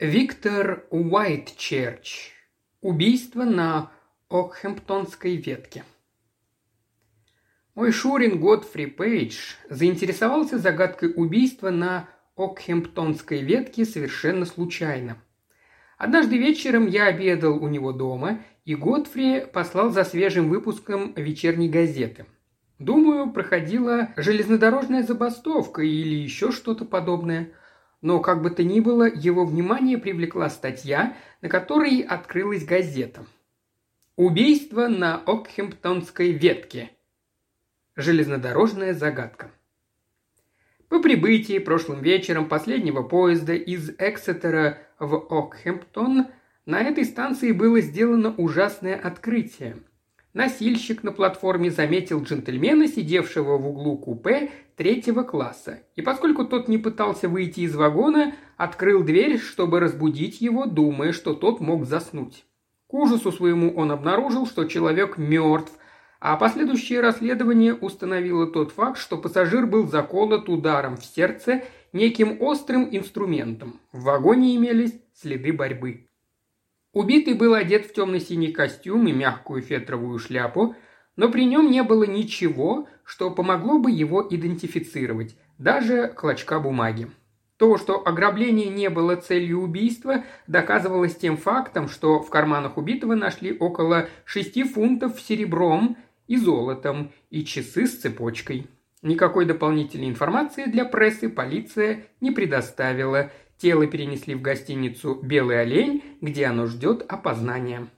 Виктор Уайтчерч. Убийство на Окхэмптонской ветке. Мой Шурин Годфри Пейдж заинтересовался загадкой убийства на Окхэмптонской ветке совершенно случайно. Однажды вечером я обедал у него дома, и Годфри послал за свежим выпуском вечерней газеты. Думаю, проходила железнодорожная забастовка или еще что-то подобное – но как бы то ни было, его внимание привлекла статья, на которой открылась газета. «Убийство на Окхемптонской ветке. Железнодорожная загадка». По прибытии прошлым вечером последнего поезда из Эксетера в Окхемптон на этой станции было сделано ужасное открытие – Носильщик на платформе заметил джентльмена, сидевшего в углу купе третьего класса, и поскольку тот не пытался выйти из вагона, открыл дверь, чтобы разбудить его, думая, что тот мог заснуть. К ужасу своему он обнаружил, что человек мертв, а последующее расследование установило тот факт, что пассажир был заколот ударом в сердце неким острым инструментом. В вагоне имелись следы борьбы. Убитый был одет в темно-синий костюм и мягкую фетровую шляпу, но при нем не было ничего, что помогло бы его идентифицировать, даже клочка бумаги. То, что ограбление не было целью убийства, доказывалось тем фактом, что в карманах убитого нашли около 6 фунтов серебром и золотом и часы с цепочкой. Никакой дополнительной информации для прессы полиция не предоставила – Тело перенесли в гостиницу «Белый олень», где оно ждет опознания.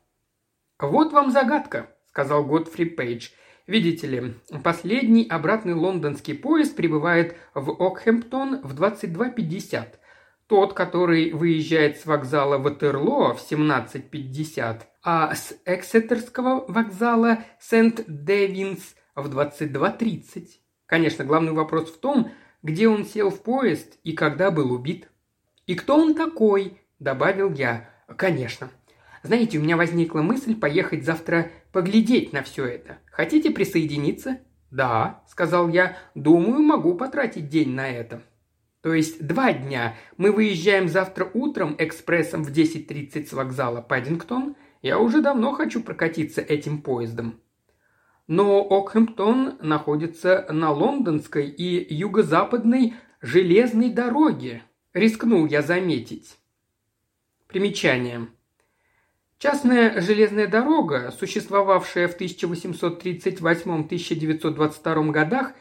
«Вот вам загадка», – сказал Годфри Пейдж. «Видите ли, последний обратный лондонский поезд прибывает в Окхэмптон в 22.50. Тот, который выезжает с вокзала Ватерлоо в 17.50, а с Эксетерского вокзала Сент-Дэвинс в 22.30. Конечно, главный вопрос в том, где он сел в поезд и когда был убит. «И кто он такой?» – добавил я. «Конечно. Знаете, у меня возникла мысль поехать завтра поглядеть на все это. Хотите присоединиться?» «Да», – сказал я, – «думаю, могу потратить день на это». То есть два дня. Мы выезжаем завтра утром экспрессом в 10.30 с вокзала Паддингтон. Я уже давно хочу прокатиться этим поездом. Но Окхэмптон находится на лондонской и юго-западной железной дороге, Рискнул я заметить. Примечание. Частная железная дорога, существовавшая в 1838-1922 годах,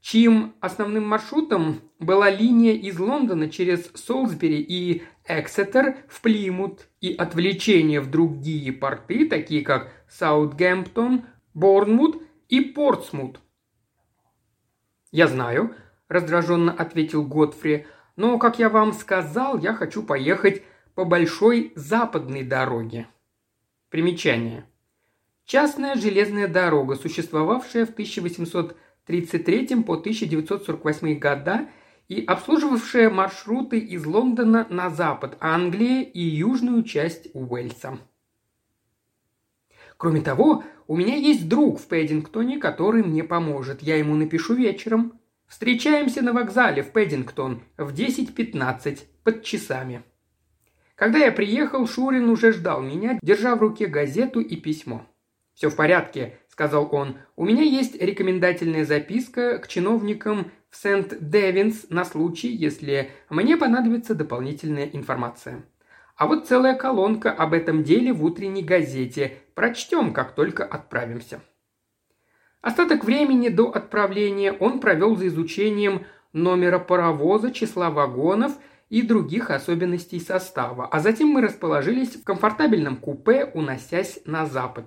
чьим основным маршрутом была линия из Лондона через Солсбери и Эксетер в Плимут и отвлечение в другие порты, такие как Саутгемптон, Борнмут и Портсмут. «Я знаю», – раздраженно ответил Готфри, но, как я вам сказал, я хочу поехать по большой западной дороге. Примечание. Частная железная дорога, существовавшая в 1833 по 1948 года и обслуживавшая маршруты из Лондона на запад Англии и южную часть Уэльса. Кроме того, у меня есть друг в Пэддингтоне, который мне поможет. Я ему напишу вечером. Встречаемся на вокзале в Пэддингтон в 10.15 под часами. Когда я приехал, Шурин уже ждал меня, держа в руке газету и письмо. «Все в порядке», – сказал он. «У меня есть рекомендательная записка к чиновникам в Сент-Девинс на случай, если мне понадобится дополнительная информация. А вот целая колонка об этом деле в утренней газете. Прочтем, как только отправимся». Остаток времени до отправления он провел за изучением номера паровоза, числа вагонов и других особенностей состава, а затем мы расположились в комфортабельном купе, уносясь на запад.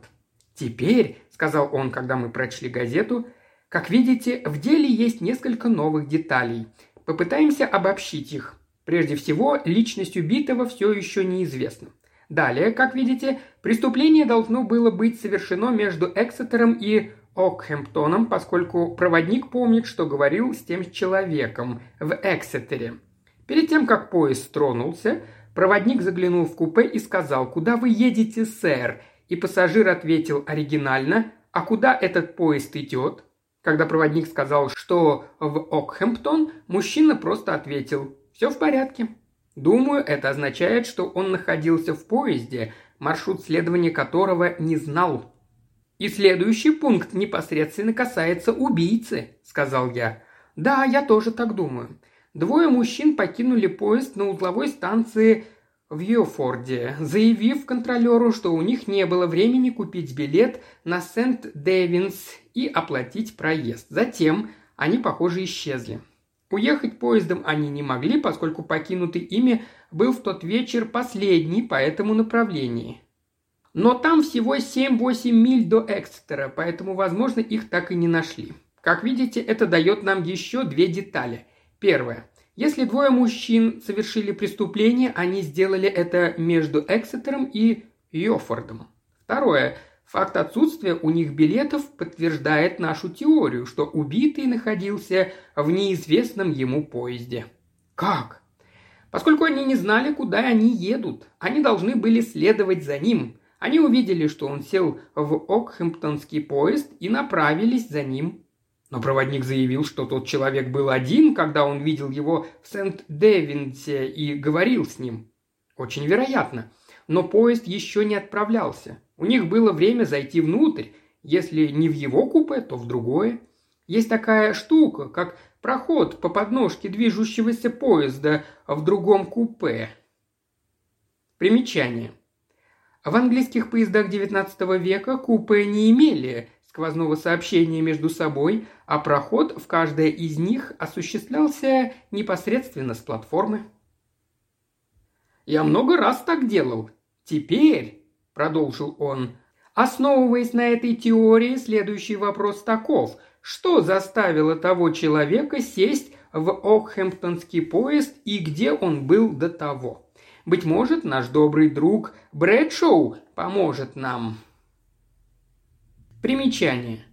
«Теперь», — сказал он, когда мы прочли газету, — «как видите, в деле есть несколько новых деталей. Попытаемся обобщить их. Прежде всего, личность убитого все еще неизвестна. Далее, как видите, преступление должно было быть совершено между Эксетером и Окхэмптоном, поскольку проводник помнит, что говорил с тем человеком в Эксетере. Перед тем, как поезд тронулся, проводник заглянул в купе и сказал «Куда вы едете, сэр?» И пассажир ответил оригинально «А куда этот поезд идет?» Когда проводник сказал, что в Окхэмптон, мужчина просто ответил «Все в порядке». Думаю, это означает, что он находился в поезде, маршрут следования которого не знал. «И следующий пункт непосредственно касается убийцы», – сказал я. «Да, я тоже так думаю. Двое мужчин покинули поезд на узловой станции в Йофорде, заявив контролеру, что у них не было времени купить билет на Сент-Дэвинс и оплатить проезд. Затем они, похоже, исчезли. Уехать поездом они не могли, поскольку покинутый ими был в тот вечер последний по этому направлению. Но там всего 7-8 миль до Экстера, поэтому, возможно, их так и не нашли. Как видите, это дает нам еще две детали. Первое. Если двое мужчин совершили преступление, они сделали это между Эксетером и Йофордом. Второе. Факт отсутствия у них билетов подтверждает нашу теорию, что убитый находился в неизвестном ему поезде. Как? Поскольку они не знали, куда они едут, они должны были следовать за ним. Они увидели, что он сел в Окхэмптонский поезд и направились за ним. Но проводник заявил, что тот человек был один, когда он видел его в Сент-Дэвинсе и говорил с ним. Очень вероятно. Но поезд еще не отправлялся. У них было время зайти внутрь, если не в его купе, то в другое. Есть такая штука, как проход по подножке движущегося поезда в другом купе. Примечание. В английских поездах XIX века купе не имели сквозного сообщения между собой, а проход в каждое из них осуществлялся непосредственно с платформы. «Я много раз так делал. Теперь продолжил он. Основываясь на этой теории, следующий вопрос таков. Что заставило того человека сесть в Окхэмптонский поезд и где он был до того? Быть может, наш добрый друг Брэдшоу поможет нам. Примечание.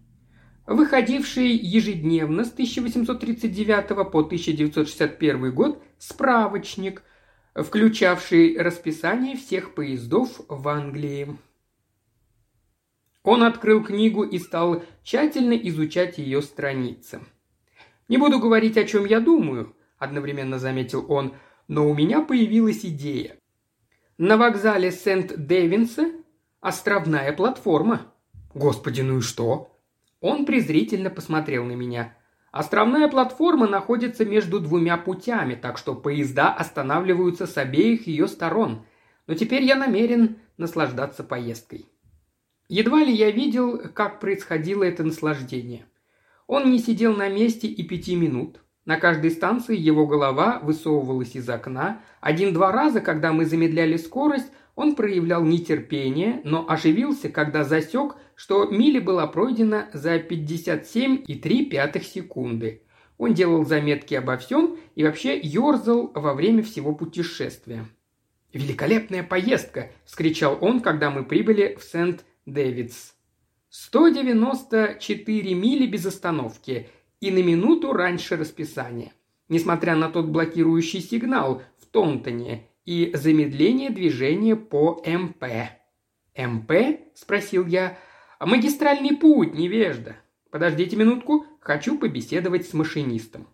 Выходивший ежедневно с 1839 по 1961 год справочник – включавший расписание всех поездов в Англии. Он открыл книгу и стал тщательно изучать ее страницы. «Не буду говорить, о чем я думаю», – одновременно заметил он, – «но у меня появилась идея. На вокзале Сент-Дэвинса островная платформа». «Господи, ну и что?» Он презрительно посмотрел на меня. Островная платформа находится между двумя путями, так что поезда останавливаются с обеих ее сторон. Но теперь я намерен наслаждаться поездкой. Едва ли я видел, как происходило это наслаждение. Он не сидел на месте и пяти минут. На каждой станции его голова высовывалась из окна. Один-два раза, когда мы замедляли скорость, он проявлял нетерпение, но оживился, когда засек, что мили была пройдена за 57,3 секунды. Он делал заметки обо всем и вообще ерзал во время всего путешествия. «Великолепная поездка!» – вскричал он, когда мы прибыли в Сент-Дэвидс. 194 мили без остановки и на минуту раньше расписания. Несмотря на тот блокирующий сигнал в Тонтоне и замедление движения по МП. «МП?» – спросил я. «Магистральный путь, невежда. Подождите минутку, хочу побеседовать с машинистом».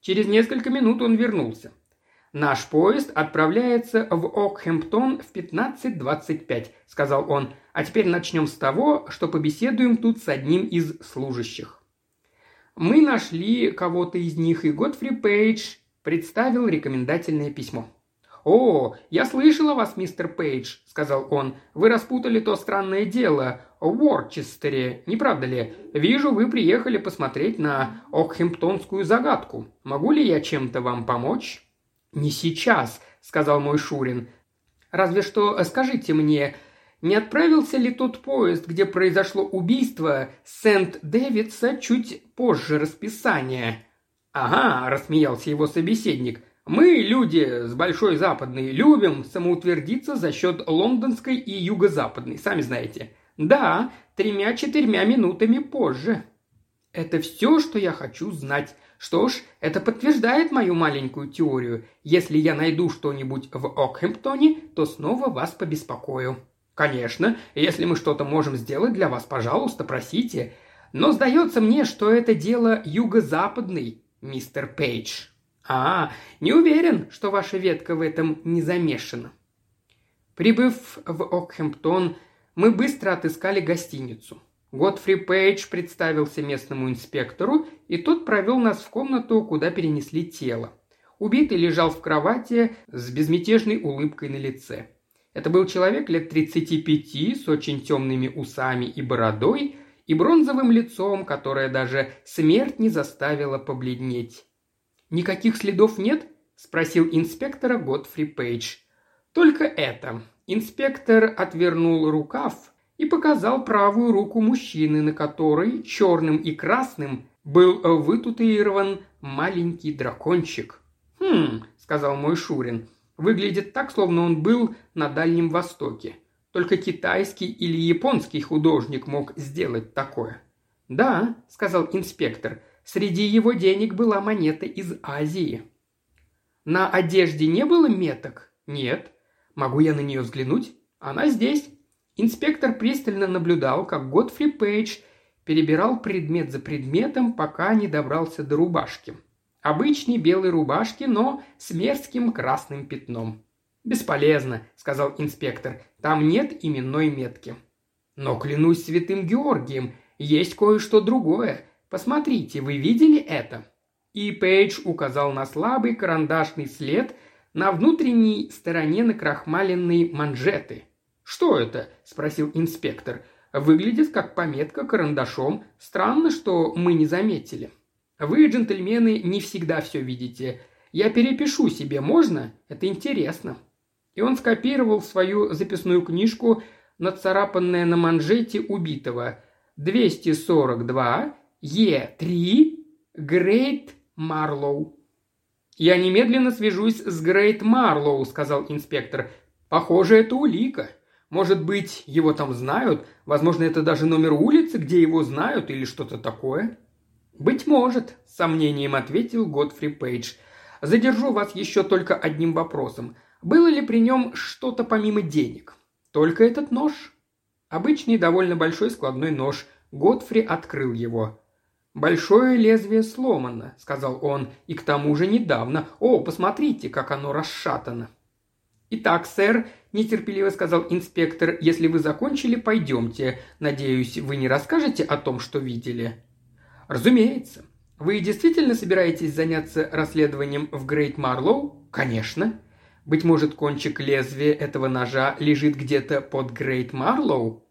Через несколько минут он вернулся. «Наш поезд отправляется в Окхэмптон в 15.25», – сказал он. «А теперь начнем с того, что побеседуем тут с одним из служащих». Мы нашли кого-то из них, и Готфри Пейдж представил рекомендательное письмо. «О, я слышал о вас, мистер Пейдж», — сказал он. «Вы распутали то странное дело в Уорчестере, не правда ли? Вижу, вы приехали посмотреть на Окхемптонскую загадку. Могу ли я чем-то вам помочь?» «Не сейчас», — сказал мой Шурин. «Разве что скажите мне, не отправился ли тот поезд, где произошло убийство Сент-Дэвидса чуть позже расписания?» «Ага», – рассмеялся его собеседник. Мы, люди с Большой Западной, любим самоутвердиться за счет лондонской и юго-западной, сами знаете. Да, тремя-четырьмя минутами позже. Это все, что я хочу знать. Что ж, это подтверждает мою маленькую теорию. Если я найду что-нибудь в Окхэмптоне, то снова вас побеспокою. Конечно, если мы что-то можем сделать для вас, пожалуйста, просите. Но сдается мне, что это дело юго-западный, мистер Пейдж. А, не уверен, что ваша ветка в этом не замешана. Прибыв в Окхэмптон, мы быстро отыскали гостиницу. Годфри Пейдж представился местному инспектору, и тот провел нас в комнату, куда перенесли тело. Убитый лежал в кровати с безмятежной улыбкой на лице. Это был человек лет 35 с очень темными усами и бородой и бронзовым лицом, которое даже смерть не заставила побледнеть. «Никаких следов нет?» – спросил инспектора Годфри Пейдж. «Только это». Инспектор отвернул рукав и показал правую руку мужчины, на которой черным и красным был вытатуирован маленький дракончик. «Хм», – сказал мой Шурин, Выглядит так, словно он был на Дальнем Востоке. Только китайский или японский художник мог сделать такое. «Да», — сказал инспектор, — «среди его денег была монета из Азии». «На одежде не было меток?» «Нет». «Могу я на нее взглянуть?» «Она здесь». Инспектор пристально наблюдал, как Готфри Пейдж перебирал предмет за предметом, пока не добрался до рубашки. Обычной белой рубашки, но с мерзким красным пятном. «Бесполезно», — сказал инспектор, — «там нет именной метки». «Но клянусь святым Георгием, есть кое-что другое. Посмотрите, вы видели это?» И Пейдж указал на слабый карандашный след на внутренней стороне накрахмаленной манжеты. «Что это?» – спросил инспектор. «Выглядит как пометка карандашом. Странно, что мы не заметили». Вы, джентльмены, не всегда все видите. Я перепишу себе, можно? Это интересно». И он скопировал свою записную книжку, нацарапанное на манжете убитого. 242 Е3 Грейт Марлоу. «Я немедленно свяжусь с Грейт Марлоу», — сказал инспектор. «Похоже, это улика. Может быть, его там знают? Возможно, это даже номер улицы, где его знают или что-то такое?» «Быть может», – с сомнением ответил Годфри Пейдж. «Задержу вас еще только одним вопросом. Было ли при нем что-то помимо денег? Только этот нож?» Обычный довольно большой складной нож. Годфри открыл его. «Большое лезвие сломано», – сказал он, – «и к тому же недавно. О, посмотрите, как оно расшатано». «Итак, сэр», – нетерпеливо сказал инспектор, – «если вы закончили, пойдемте. Надеюсь, вы не расскажете о том, что видели?» «Разумеется. Вы действительно собираетесь заняться расследованием в Грейт Марлоу?» «Конечно. Быть может, кончик лезвия этого ножа лежит где-то под Грейт Марлоу?»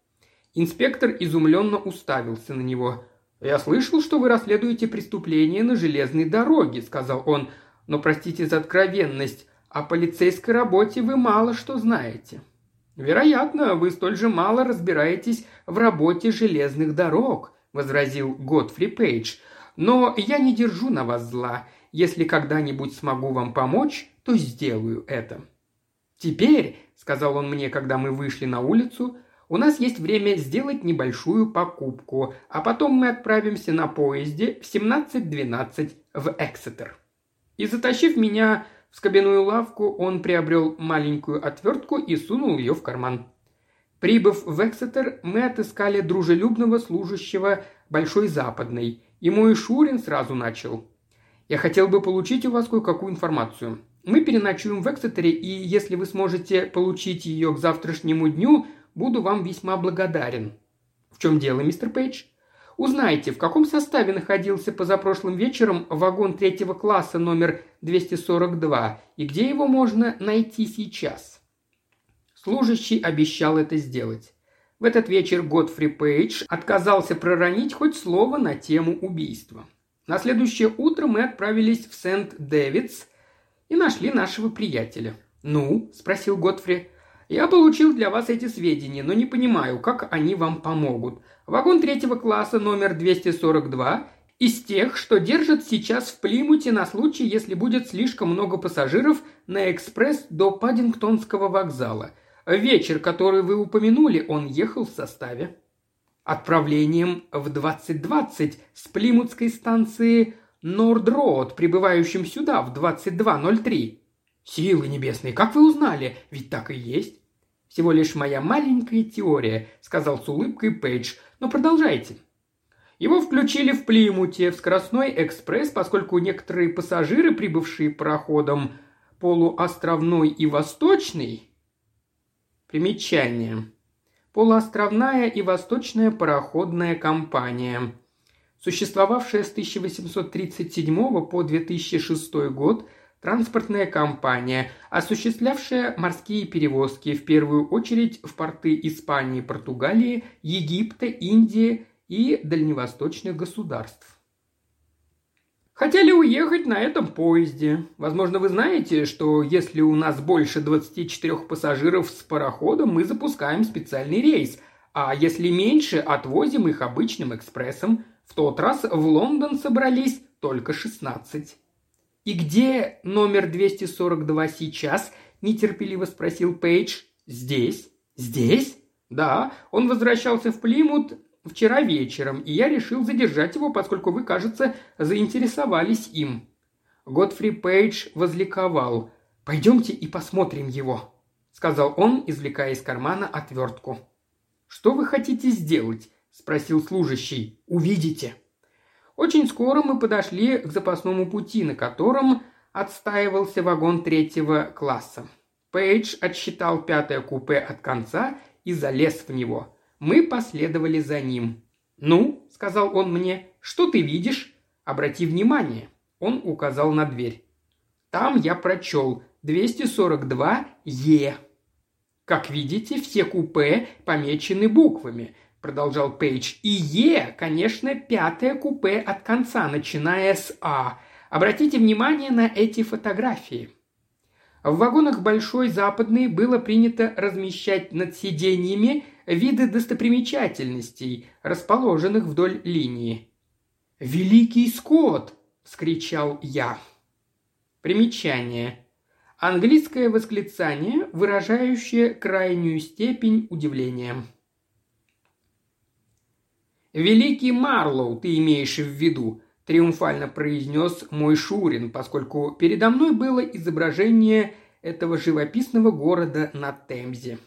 Инспектор изумленно уставился на него. «Я слышал, что вы расследуете преступление на железной дороге», — сказал он. «Но простите за откровенность, о полицейской работе вы мало что знаете». «Вероятно, вы столь же мало разбираетесь в работе железных дорог», – возразил Годфри Пейдж. «Но я не держу на вас зла. Если когда-нибудь смогу вам помочь, то сделаю это». «Теперь», – сказал он мне, когда мы вышли на улицу, – «у нас есть время сделать небольшую покупку, а потом мы отправимся на поезде в 17.12 в Эксетер». И затащив меня в скобяную лавку, он приобрел маленькую отвертку и сунул ее в карман. Прибыв в Эксетер, мы отыскали дружелюбного служащего Большой Западной, и мой Шурин сразу начал. «Я хотел бы получить у вас кое-какую информацию. Мы переночуем в Эксетере, и если вы сможете получить ее к завтрашнему дню, буду вам весьма благодарен». «В чем дело, мистер Пейдж?» Узнайте, в каком составе находился позапрошлым вечером вагон третьего класса номер 242 и где его можно найти сейчас. Служащий обещал это сделать. В этот вечер Годфри Пейдж отказался проронить хоть слово на тему убийства. На следующее утро мы отправились в Сент-Дэвидс и нашли нашего приятеля. «Ну?» – спросил Годфри. «Я получил для вас эти сведения, но не понимаю, как они вам помогут. Вагон третьего класса номер 242 из тех, что держат сейчас в Плимуте на случай, если будет слишком много пассажиров на экспресс до Паддингтонского вокзала – Вечер, который вы упомянули, он ехал в составе. Отправлением в 2020 с Плимутской станции Норд-Роуд, прибывающим сюда в 22.03. Силы небесные, как вы узнали? Ведь так и есть. Всего лишь моя маленькая теория, сказал с улыбкой Пейдж. Но продолжайте. Его включили в Плимуте, в скоростной экспресс, поскольку некоторые пассажиры, прибывшие пароходом полуостровной и восточный, примечание, полуостровная и восточная пароходная компания, существовавшая с 1837 по 2006 год – Транспортная компания, осуществлявшая морские перевозки в первую очередь в порты Испании, Португалии, Египта, Индии и дальневосточных государств. Хотели уехать на этом поезде. Возможно, вы знаете, что если у нас больше 24 пассажиров с пароходом, мы запускаем специальный рейс, а если меньше, отвозим их обычным экспрессом. В тот раз в Лондон собрались только 16. «И где номер 242 сейчас?» – нетерпеливо спросил Пейдж. «Здесь». «Здесь?» «Да, он возвращался в Плимут вчера вечером, и я решил задержать его, поскольку вы, кажется, заинтересовались им». Годфри Пейдж возликовал. «Пойдемте и посмотрим его», — сказал он, извлекая из кармана отвертку. «Что вы хотите сделать?» – спросил служащий. «Увидите». Очень скоро мы подошли к запасному пути, на котором отстаивался вагон третьего класса. Пейдж отсчитал пятое купе от конца и залез в него. Мы последовали за ним. «Ну», — сказал он мне, — «что ты видишь?» «Обрати внимание». Он указал на дверь. Там я прочел 242 Е. Как видите, все купе помечены буквами, продолжал Пейдж. И Е, конечно, пятое купе от конца, начиная с А. Обратите внимание на эти фотографии. В вагонах Большой Западной было принято размещать над сиденьями виды достопримечательностей, расположенных вдоль линии. «Великий Скотт!» – вскричал я. Примечание. Английское восклицание, выражающее крайнюю степень удивления. «Великий Марлоу ты имеешь в виду», – триумфально произнес мой Шурин, поскольку передо мной было изображение этого живописного города на Темзе.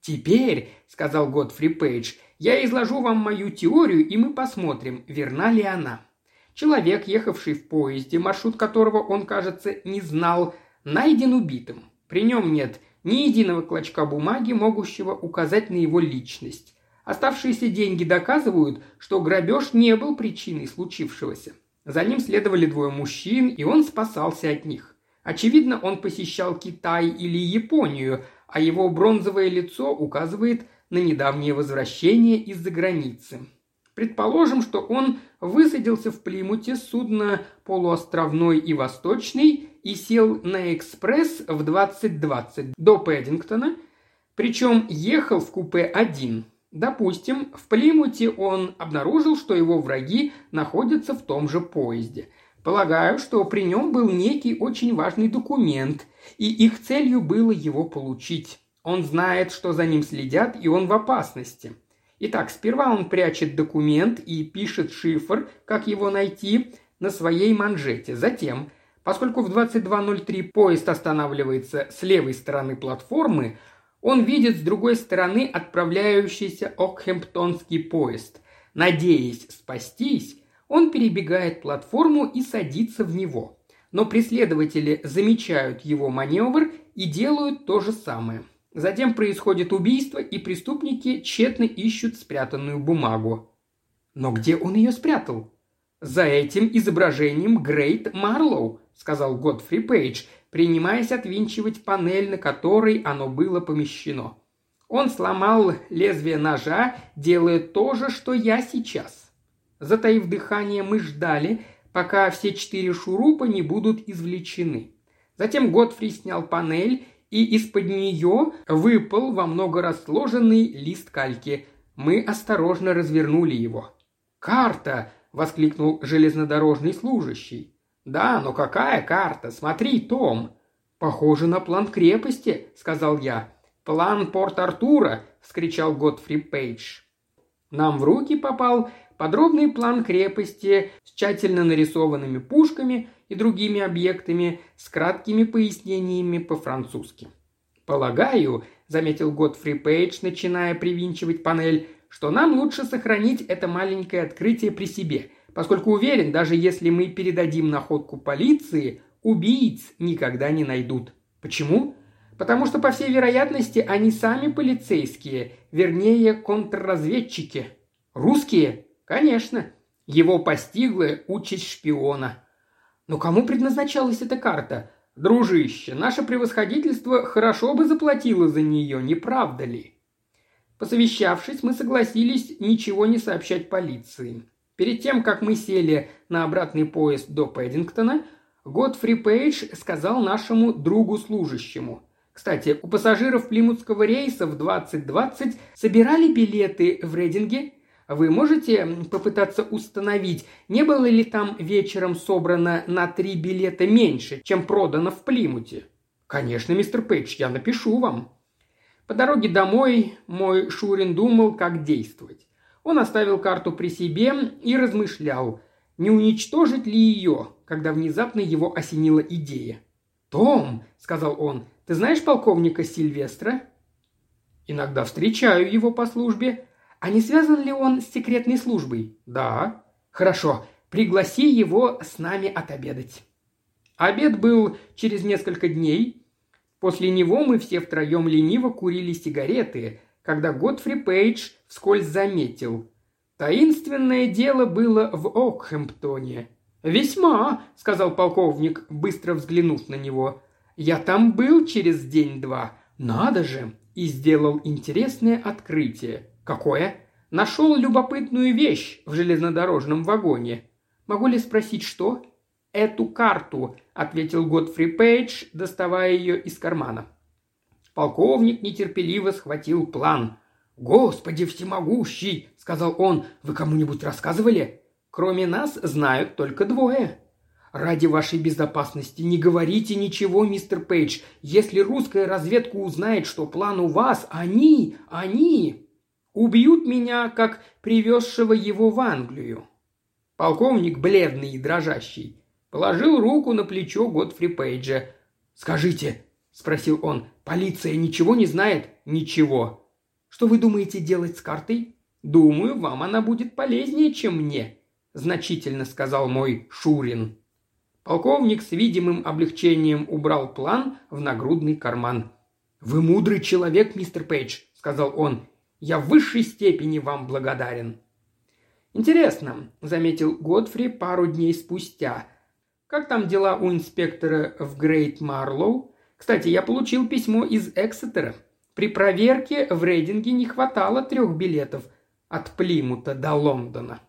«Теперь», – сказал Годфри Пейдж, – «я изложу вам мою теорию, и мы посмотрим, верна ли она». Человек, ехавший в поезде, маршрут которого он, кажется, не знал, найден убитым. При нем нет ни единого клочка бумаги, могущего указать на его личность. Оставшиеся деньги доказывают, что грабеж не был причиной случившегося. За ним следовали двое мужчин, и он спасался от них. Очевидно, он посещал Китай или Японию, а его бронзовое лицо указывает на недавнее возвращение из-за границы. Предположим, что он высадился в Плимуте судно полуостровной и восточный и сел на экспресс в 2020 до Пэддингтона, причем ехал в купе один – Допустим, в Плимуте он обнаружил, что его враги находятся в том же поезде. Полагаю, что при нем был некий очень важный документ, и их целью было его получить. Он знает, что за ним следят, и он в опасности. Итак, сперва он прячет документ и пишет шифр, как его найти, на своей манжете. Затем, поскольку в 22.03 поезд останавливается с левой стороны платформы, он видит с другой стороны отправляющийся Окхемптонский поезд. Надеясь спастись, он перебегает платформу и садится в него. Но преследователи замечают его маневр и делают то же самое. Затем происходит убийство, и преступники тщетно ищут спрятанную бумагу. Но где он ее спрятал? За этим изображением Грейт Марлоу, сказал Годфри Пейдж, принимаясь отвинчивать панель, на которой оно было помещено. Он сломал лезвие ножа, делая то же, что я сейчас. Затаив дыхание, мы ждали, пока все четыре шурупа не будут извлечены. Затем Готфри снял панель, и из-под нее выпал во много раз сложенный лист кальки. Мы осторожно развернули его. «Карта!» – воскликнул железнодорожный служащий. «Да, но какая карта? Смотри, Том!» «Похоже на план крепости», — сказал я. «План Порт-Артура!» — вскричал Готфри Пейдж. Нам в руки попал подробный план крепости с тщательно нарисованными пушками и другими объектами с краткими пояснениями по-французски. «Полагаю», — заметил Готфри Пейдж, начиная привинчивать панель, что нам лучше сохранить это маленькое открытие при себе, поскольку уверен, даже если мы передадим находку полиции, убийц никогда не найдут. Почему? Потому что, по всей вероятности, они сами полицейские, вернее, контрразведчики. Русские? Конечно. Его постигла участь шпиона. Но кому предназначалась эта карта? Дружище, наше превосходительство хорошо бы заплатило за нее, не правда ли? Посовещавшись, мы согласились ничего не сообщать полиции. Перед тем, как мы сели на обратный поезд до Пэддингтона, Годфри Пейдж сказал нашему другу-служащему. Кстати, у пассажиров плимутского рейса в 2020 собирали билеты в Рейдинге. Вы можете попытаться установить, не было ли там вечером собрано на три билета меньше, чем продано в Плимуте? Конечно, мистер Пейдж, я напишу вам. По дороге домой мой Шурин думал, как действовать. Он оставил карту при себе и размышлял, не уничтожить ли ее, когда внезапно его осенила идея. «Том», — сказал он, — «ты знаешь полковника Сильвестра?» «Иногда встречаю его по службе. А не связан ли он с секретной службой?» «Да». «Хорошо, пригласи его с нами отобедать». Обед был через несколько дней, После него мы все втроем лениво курили сигареты, когда Готфри Пейдж вскользь заметил. Таинственное дело было в Окхэмптоне. «Весьма», — сказал полковник, быстро взглянув на него. «Я там был через день-два. Надо же!» И сделал интересное открытие. «Какое?» «Нашел любопытную вещь в железнодорожном вагоне. Могу ли спросить, что?» «Эту карту», – ответил Годфри Пейдж, доставая ее из кармана. Полковник нетерпеливо схватил план. «Господи всемогущий!» – сказал он. «Вы кому-нибудь рассказывали?» «Кроме нас знают только двое». «Ради вашей безопасности не говорите ничего, мистер Пейдж. Если русская разведка узнает, что план у вас, они, они убьют меня, как привезшего его в Англию». Полковник, бледный и дрожащий, Положил руку на плечо Готфри Пейджа. «Скажите», – спросил он, – «полиция ничего не знает?» «Ничего». «Что вы думаете делать с картой?» «Думаю, вам она будет полезнее, чем мне», – значительно сказал мой Шурин. Полковник с видимым облегчением убрал план в нагрудный карман. «Вы мудрый человек, мистер Пейдж», – сказал он. «Я в высшей степени вам благодарен». «Интересно», – заметил Годфри пару дней спустя – как там дела у инспектора в Грейт Марлоу? Кстати, я получил письмо из Эксетера. При проверке в рейдинге не хватало трех билетов от Плимута до Лондона.